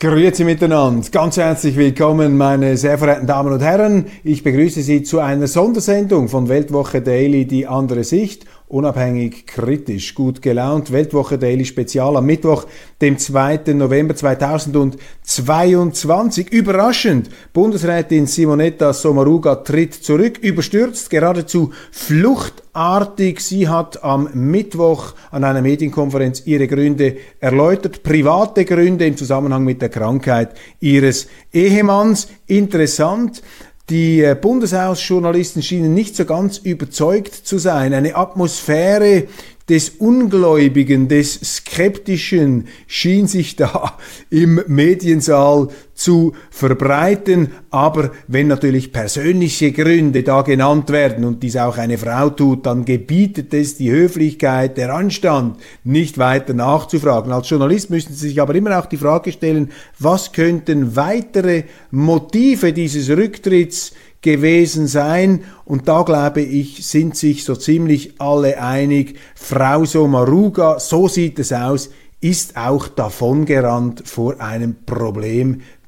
Grüezi miteinander. Ganz herzlich willkommen, meine sehr verehrten Damen und Herren. Ich begrüße Sie zu einer Sondersendung von Weltwoche Daily, die andere Sicht unabhängig, kritisch, gut gelaunt. Weltwoche Daily Spezial am Mittwoch, dem 2. November 2022. Überraschend, Bundesrätin Simonetta Sommaruga tritt zurück, überstürzt, geradezu fluchtartig. Sie hat am Mittwoch an einer Medienkonferenz ihre Gründe erläutert, private Gründe im Zusammenhang mit der Krankheit ihres Ehemanns. Interessant. Die äh, Bundeshausjournalisten schienen nicht so ganz überzeugt zu sein. Eine Atmosphäre des Ungläubigen, des Skeptischen schien sich da im Mediensaal zu verbreiten. Aber wenn natürlich persönliche Gründe da genannt werden und dies auch eine Frau tut, dann gebietet es die Höflichkeit, der Anstand, nicht weiter nachzufragen. Als Journalist müssen Sie sich aber immer auch die Frage stellen, was könnten weitere Motive dieses Rücktritts gewesen sein. Und da glaube ich, sind sich so ziemlich alle einig. Frau Sommaruga, so sieht es aus, ist auch davongerannt vor einem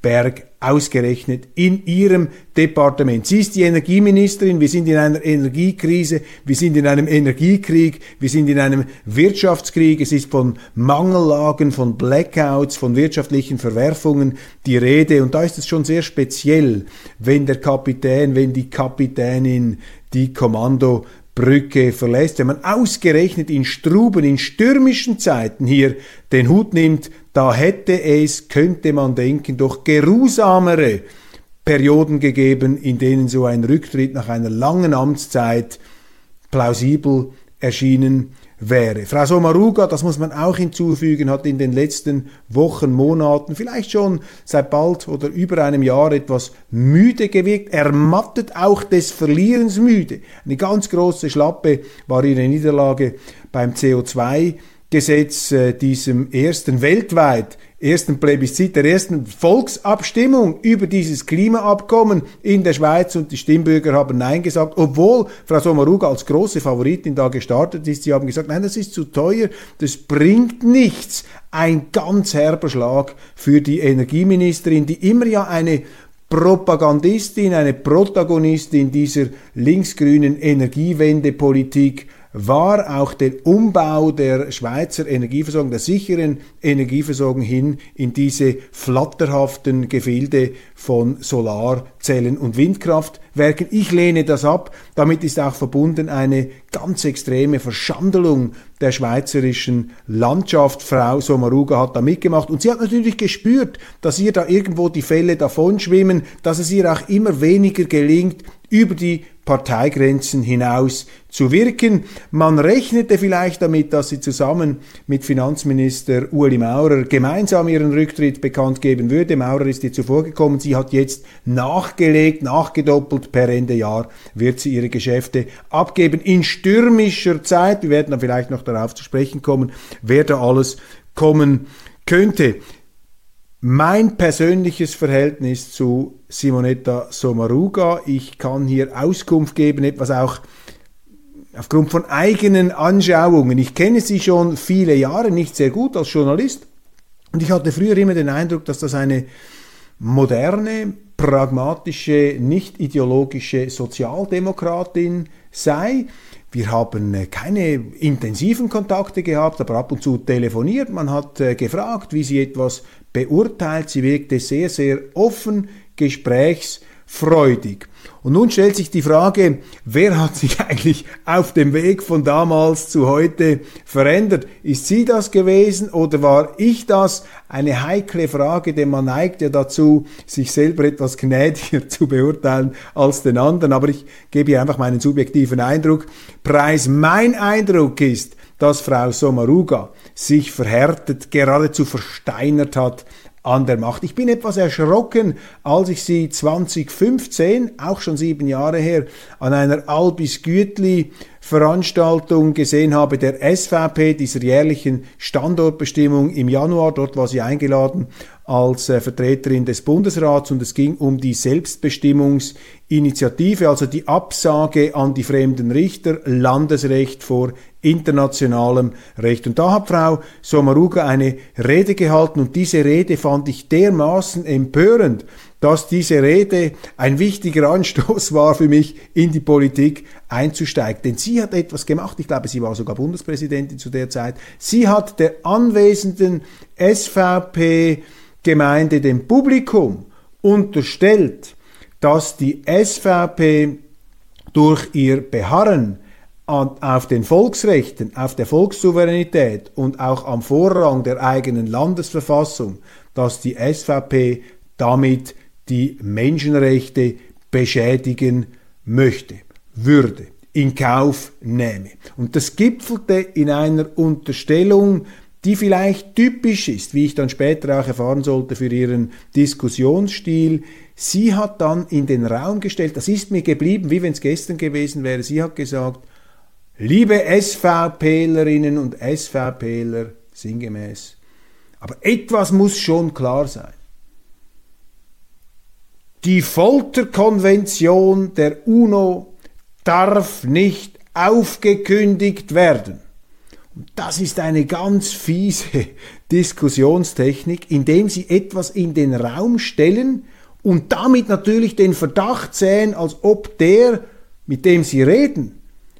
Problemberg ausgerechnet in ihrem Departement. Sie ist die Energieministerin, wir sind in einer Energiekrise, wir sind in einem Energiekrieg, wir sind in einem Wirtschaftskrieg, es ist von Mangellagen, von Blackouts, von wirtschaftlichen Verwerfungen die Rede. Und da ist es schon sehr speziell, wenn der Kapitän, wenn die Kapitänin die Kommando Brücke verlässt, wenn man ausgerechnet in Struben, in stürmischen Zeiten hier den Hut nimmt, da hätte es, könnte man denken, doch geruhsamere Perioden gegeben, in denen so ein Rücktritt nach einer langen Amtszeit plausibel erschienen wäre. Frau Sommaruga, das muss man auch hinzufügen, hat in den letzten Wochen, Monaten, vielleicht schon seit bald oder über einem Jahr etwas müde gewirkt, ermattet auch des Verlierens müde. Eine ganz große Schlappe war ihre Niederlage beim CO2 Gesetz, äh, diesem ersten weltweit ersten Plebiszit, der ersten Volksabstimmung über dieses Klimaabkommen in der Schweiz und die Stimmbürger haben Nein gesagt, obwohl Frau Sommaruga als große Favoritin da gestartet ist. Sie haben gesagt, nein, das ist zu teuer, das bringt nichts. Ein ganz herber Schlag für die Energieministerin, die immer ja eine Propagandistin, eine Protagonistin dieser linksgrünen Energiewendepolitik war auch der Umbau der Schweizer Energieversorgung, der sicheren Energieversorgung hin in diese flatterhaften Gefilde von Solarzellen und Windkraftwerken. Ich lehne das ab. Damit ist auch verbunden eine ganz extreme Verschandelung der schweizerischen Landschaft. Frau Sommaruga hat da mitgemacht und sie hat natürlich gespürt, dass ihr da irgendwo die Fälle davonschwimmen, dass es ihr auch immer weniger gelingt, über die Parteigrenzen hinaus zu wirken. Man rechnete vielleicht damit, dass sie zusammen mit Finanzminister Ueli Maurer gemeinsam ihren Rücktritt bekannt geben würde. Maurer ist ihr zuvor gekommen. Sie hat jetzt nachgelegt, nachgedoppelt. Per Ende Jahr wird sie ihre Geschäfte abgeben. In stürmischer Zeit, wir werden dann vielleicht noch darauf zu sprechen kommen, wer da alles kommen könnte. Mein persönliches Verhältnis zu Simonetta Sommaruga, ich kann hier Auskunft geben, etwas auch aufgrund von eigenen Anschauungen. Ich kenne sie schon viele Jahre, nicht sehr gut als Journalist. Und ich hatte früher immer den Eindruck, dass das eine moderne, pragmatische, nicht ideologische Sozialdemokratin sei. Wir haben äh, keine intensiven Kontakte gehabt, aber ab und zu telefoniert. Man hat äh, gefragt, wie sie etwas beurteilt. Sie wirkte sehr, sehr offen, gesprächsfreudig. Und nun stellt sich die Frage, wer hat sich eigentlich auf dem Weg von damals zu heute verändert? Ist sie das gewesen oder war ich das? Eine heikle Frage, denn man neigt ja dazu, sich selber etwas gnädiger zu beurteilen als den anderen. Aber ich gebe hier einfach meinen subjektiven Eindruck. Preis mein Eindruck ist, dass Frau Sommaruga sich verhärtet, geradezu versteinert hat, an der Macht. Ich bin etwas erschrocken, als ich sie 2015, auch schon sieben Jahre her, an einer Albis Gütli Veranstaltung gesehen habe der SVP, dieser jährlichen Standortbestimmung im Januar. Dort war sie eingeladen als äh, Vertreterin des Bundesrats und es ging um die Selbstbestimmungsinitiative, also die Absage an die fremden Richter, Landesrecht vor internationalem Recht. Und da hat Frau Sommaruga eine Rede gehalten und diese Rede fand ich dermaßen empörend, dass diese Rede ein wichtiger Anstoß war für mich, in die Politik einzusteigen. Denn sie hat etwas gemacht, ich glaube, sie war sogar Bundespräsidentin zu der Zeit. Sie hat der anwesenden SVP-Gemeinde, dem Publikum, unterstellt, dass die SVP durch ihr Beharren auf den Volksrechten, auf der Volkssouveränität und auch am Vorrang der eigenen Landesverfassung, dass die SVP damit die Menschenrechte beschädigen möchte, würde, in Kauf nehme. Und das gipfelte in einer Unterstellung, die vielleicht typisch ist, wie ich dann später auch erfahren sollte für ihren Diskussionsstil. Sie hat dann in den Raum gestellt, das ist mir geblieben, wie wenn es gestern gewesen wäre, sie hat gesagt, liebe SVPlerinnen und SVPler, sinngemäß, aber etwas muss schon klar sein. Die Folterkonvention der UNO darf nicht aufgekündigt werden. Und das ist eine ganz fiese Diskussionstechnik, indem sie etwas in den Raum stellen und damit natürlich den Verdacht säen, als ob der, mit dem sie reden,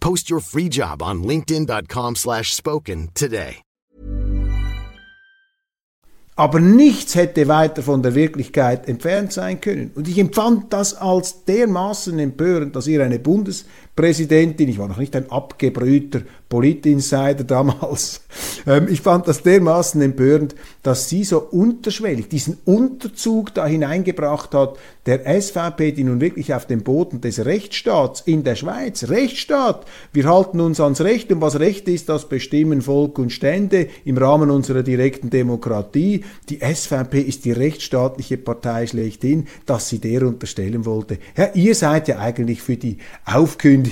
Post your free job on linkedin.com/spoken slash spoken today. Aber nichts hätte weiter von der Wirklichkeit entfernt sein können. Und ich empfand das als dermaßen empörend, dass ihr eine Bundespräsidentin, ich war noch nicht ein abgebrühter Politinsider damals. Ähm, ich fand das dermaßen empörend, dass sie so unterschwellig diesen Unterzug da hineingebracht hat, der SVP, die nun wirklich auf dem Boden des Rechtsstaats in der Schweiz, Rechtsstaat, wir halten uns ans Recht und was Recht ist, das bestimmen Volk und Stände im Rahmen unserer direkten Demokratie. Die SVP ist die rechtsstaatliche Partei schlechthin, dass sie der unterstellen wollte. Ja, ihr seid ja eigentlich für die Aufkündigung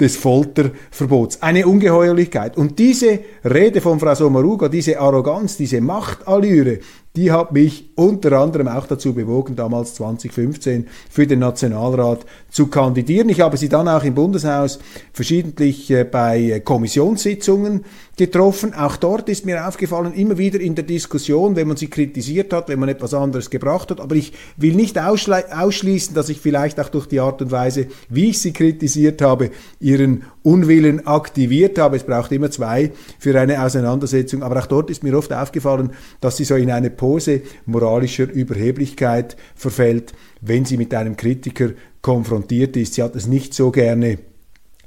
des Folterverbots. Eine Ungeheuerlichkeit. Und diese Rede von Frau Sommaruga, diese Arroganz, diese Machtallüre, die hat mich unter anderem auch dazu bewogen, damals 2015 für den Nationalrat zu kandidieren. Ich habe sie dann auch im Bundeshaus verschiedentlich äh, bei Kommissionssitzungen getroffen. Auch dort ist mir aufgefallen, immer wieder in der Diskussion, wenn man sie kritisiert hat, wenn man etwas anderes gebracht hat. Aber ich will nicht ausschließen, dass ich vielleicht auch durch die Art und Weise, wie ich sie kritisiert habe, ihren Unwillen aktiviert habe. Es braucht immer zwei für eine Auseinandersetzung. Aber auch dort ist mir oft aufgefallen, dass sie so in eine Pose moralischer Überheblichkeit verfällt, wenn sie mit einem Kritiker konfrontiert ist. Sie hat es nicht so gerne,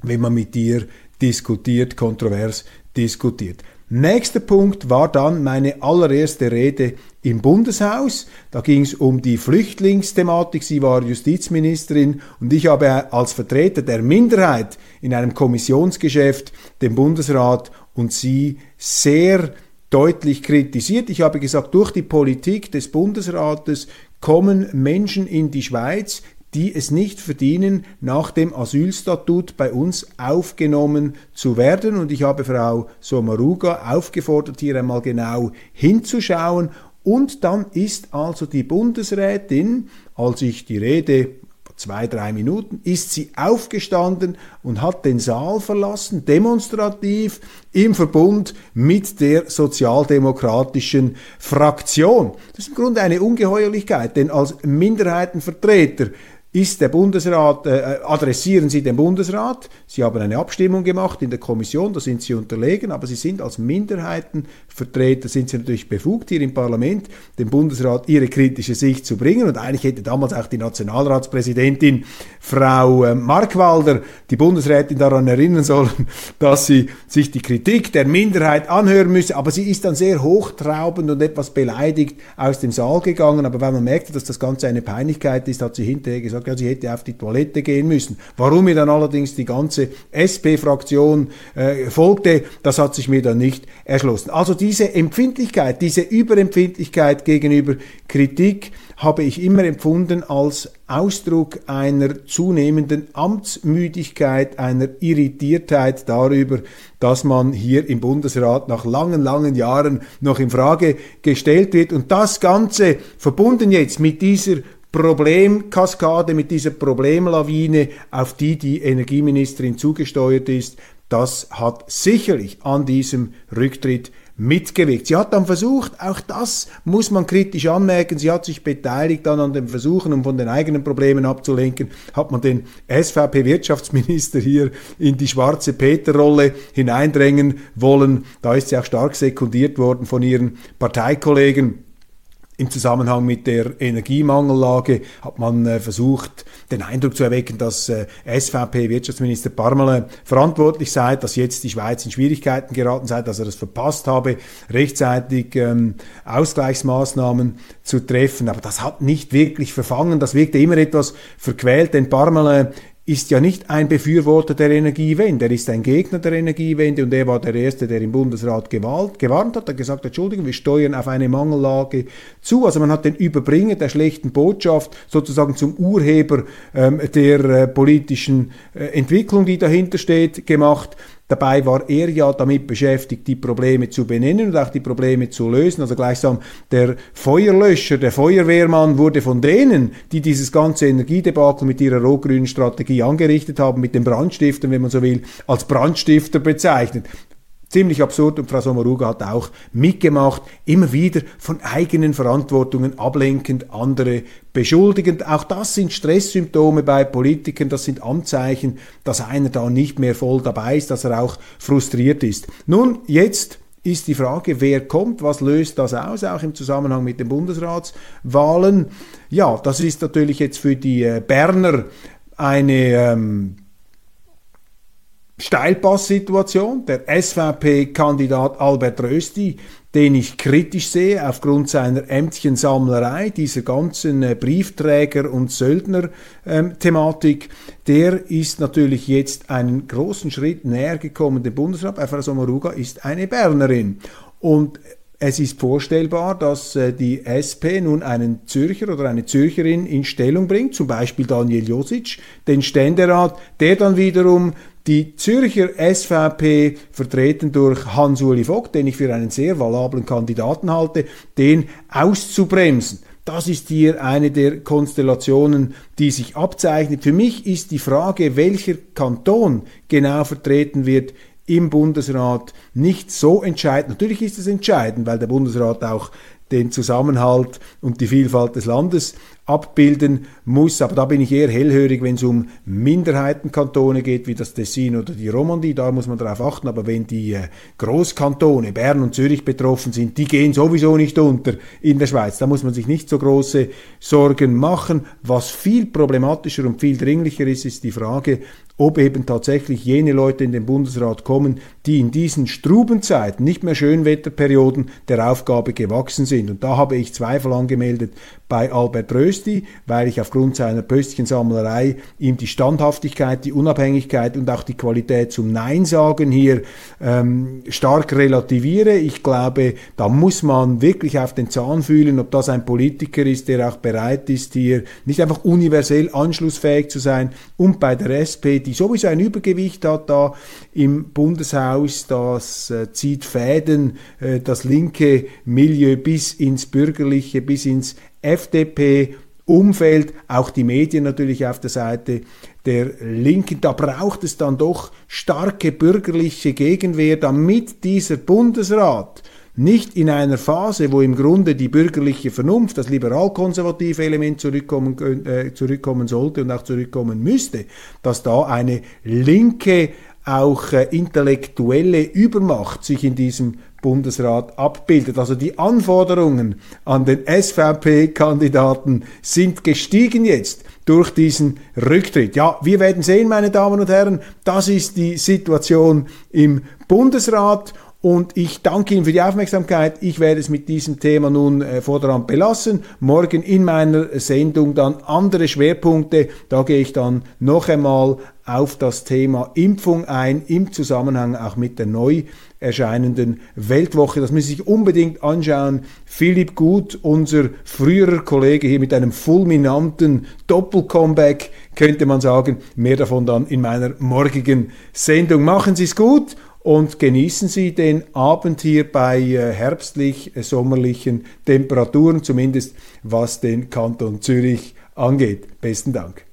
wenn man mit ihr diskutiert, kontrovers diskutiert. Nächster Punkt war dann meine allererste Rede im Bundeshaus. Da ging es um die Flüchtlingsthematik. Sie war Justizministerin und ich habe als Vertreter der Minderheit in einem Kommissionsgeschäft den Bundesrat und sie sehr deutlich kritisiert. Ich habe gesagt, durch die Politik des Bundesrates kommen Menschen in die Schweiz, die es nicht verdienen, nach dem Asylstatut bei uns aufgenommen zu werden. Und ich habe Frau Sommaruga aufgefordert, hier einmal genau hinzuschauen. Und dann ist also die Bundesrätin, als ich die Rede zwei, drei Minuten, ist sie aufgestanden und hat den Saal verlassen, demonstrativ im Verbund mit der sozialdemokratischen Fraktion. Das ist im Grunde eine Ungeheuerlichkeit, denn als Minderheitenvertreter ist der Bundesrat, äh, adressieren Sie den Bundesrat. Sie haben eine Abstimmung gemacht in der Kommission, da sind Sie unterlegen, aber Sie sind als Minderheitenvertreter, sind Sie natürlich befugt, hier im Parlament dem Bundesrat Ihre kritische Sicht zu bringen. Und eigentlich hätte damals auch die Nationalratspräsidentin Frau äh, Markwalder die Bundesrätin daran erinnern sollen, dass sie sich die Kritik der Minderheit anhören müsse. Aber sie ist dann sehr hochtraubend und etwas beleidigt aus dem Saal gegangen. Aber weil man merkte, dass das Ganze eine Peinlichkeit ist, hat sie hinterher gesagt, ja, sie hätte auf die Toilette gehen müssen. Warum mir dann allerdings die ganze SP-Fraktion äh, folgte, das hat sich mir dann nicht erschlossen. Also diese Empfindlichkeit, diese Überempfindlichkeit gegenüber Kritik habe ich immer empfunden als Ausdruck einer zunehmenden Amtsmüdigkeit, einer Irritiertheit darüber, dass man hier im Bundesrat nach langen, langen Jahren noch in Frage gestellt wird. Und das Ganze verbunden jetzt mit dieser Problemkaskade, mit dieser Problemlawine, auf die die Energieministerin zugesteuert ist, das hat sicherlich an diesem Rücktritt mitgewirkt. Sie hat dann versucht, auch das muss man kritisch anmerken, sie hat sich beteiligt dann an den Versuchen, um von den eigenen Problemen abzulenken, hat man den SVP-Wirtschaftsminister hier in die schwarze Peter-Rolle hineindrängen wollen. Da ist sie auch stark sekundiert worden von ihren Parteikollegen. Im Zusammenhang mit der Energiemangellage hat man äh, versucht, den Eindruck zu erwecken, dass äh, SVP-Wirtschaftsminister Parmelin verantwortlich sei, dass jetzt die Schweiz in Schwierigkeiten geraten sei, dass er es verpasst habe, rechtzeitig ähm, Ausgleichsmaßnahmen zu treffen. Aber das hat nicht wirklich verfangen. Das wirkte immer etwas verquält, denn Parmelin ist ja nicht ein Befürworter der Energiewende, er ist ein Gegner der Energiewende und er war der Erste, der im Bundesrat gewalt, gewarnt hat, hat gesagt, Entschuldigung, wir steuern auf eine Mangellage zu. Also man hat den Überbringer der schlechten Botschaft sozusagen zum Urheber ähm, der äh, politischen äh, Entwicklung, die dahinter steht, gemacht. Dabei war er ja damit beschäftigt, die Probleme zu benennen und auch die Probleme zu lösen. Also gleichsam der Feuerlöscher, der Feuerwehrmann wurde von denen, die dieses ganze Energiedebakel mit ihrer rot-grünen Strategie angerichtet haben, mit den Brandstiftern, wenn man so will, als Brandstifter bezeichnet ziemlich absurd und Frau Sommaruga hat auch mitgemacht, immer wieder von eigenen Verantwortungen ablenkend, andere beschuldigend. Auch das sind Stresssymptome bei Politikern, das sind Anzeichen, dass einer da nicht mehr voll dabei ist, dass er auch frustriert ist. Nun, jetzt ist die Frage, wer kommt, was löst das aus, auch im Zusammenhang mit den Bundesratswahlen. Ja, das ist natürlich jetzt für die äh, Berner eine ähm, Steilpasssituation. Der SVP-Kandidat Albert Rösti, den ich kritisch sehe aufgrund seiner Ämtchensammlerei, dieser ganzen äh, Briefträger- und Söldner-Thematik, der ist natürlich jetzt einen großen Schritt näher gekommen dem Bundesrat. Frau Sommaruga ist eine Bernerin. Und es ist vorstellbar, dass äh, die SP nun einen Zürcher oder eine Zürcherin in Stellung bringt, zum Beispiel Daniel Josic, den Ständerat, der dann wiederum die Zürcher SVP, vertreten durch Hans-Uli Vogt, den ich für einen sehr valablen Kandidaten halte, den auszubremsen. Das ist hier eine der Konstellationen, die sich abzeichnet. Für mich ist die Frage, welcher Kanton genau vertreten wird im Bundesrat, nicht so entscheidend. Natürlich ist es entscheidend, weil der Bundesrat auch den Zusammenhalt und die Vielfalt des Landes abbilden muss. Aber da bin ich eher hellhörig, wenn es um Minderheitenkantone geht, wie das Tessin oder die Romandie. Da muss man darauf achten. Aber wenn die äh, Großkantone, Bern und Zürich betroffen sind, die gehen sowieso nicht unter in der Schweiz. Da muss man sich nicht so große Sorgen machen. Was viel problematischer und viel dringlicher ist, ist die Frage, ob eben tatsächlich jene Leute in den Bundesrat kommen, die in diesen Strubenzeiten, nicht mehr Schönwetterperioden, der Aufgabe gewachsen sind. Und da habe ich Zweifel angemeldet bei Albert Rösti, weil ich aufgrund seiner Pöstchensammlerei ihm die Standhaftigkeit, die Unabhängigkeit und auch die Qualität zum Nein sagen hier ähm, stark relativiere. Ich glaube, da muss man wirklich auf den Zahn fühlen, ob das ein Politiker ist, der auch bereit ist, hier nicht einfach universell anschlussfähig zu sein und bei der SP die sowieso ein Übergewicht hat da im Bundeshaus, das äh, zieht Fäden, äh, das linke Milieu bis ins bürgerliche, bis ins FDP Umfeld, auch die Medien natürlich auf der Seite der Linken. Da braucht es dann doch starke bürgerliche Gegenwehr, damit dieser Bundesrat nicht in einer Phase, wo im Grunde die bürgerliche Vernunft, das liberal-konservative Element zurückkommen, äh, zurückkommen sollte und auch zurückkommen müsste, dass da eine linke, auch äh, intellektuelle Übermacht sich in diesem Bundesrat abbildet. Also die Anforderungen an den SVP-Kandidaten sind gestiegen jetzt durch diesen Rücktritt. Ja, wir werden sehen, meine Damen und Herren, das ist die Situation im Bundesrat und ich danke Ihnen für die Aufmerksamkeit. Ich werde es mit diesem Thema nun äh, vorderhand belassen. Morgen in meiner Sendung dann andere Schwerpunkte. Da gehe ich dann noch einmal auf das Thema Impfung ein, im Zusammenhang auch mit der neu erscheinenden Weltwoche. Das müssen Sie sich unbedingt anschauen. Philipp Gut, unser früherer Kollege hier mit einem fulminanten Doppelcomeback, könnte man sagen. Mehr davon dann in meiner morgigen Sendung. Machen Sie es gut und genießen Sie den Abend hier bei äh, herbstlich äh, sommerlichen Temperaturen, zumindest was den Kanton Zürich angeht. Besten Dank.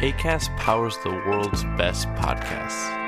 ACAST powers the world's best podcasts.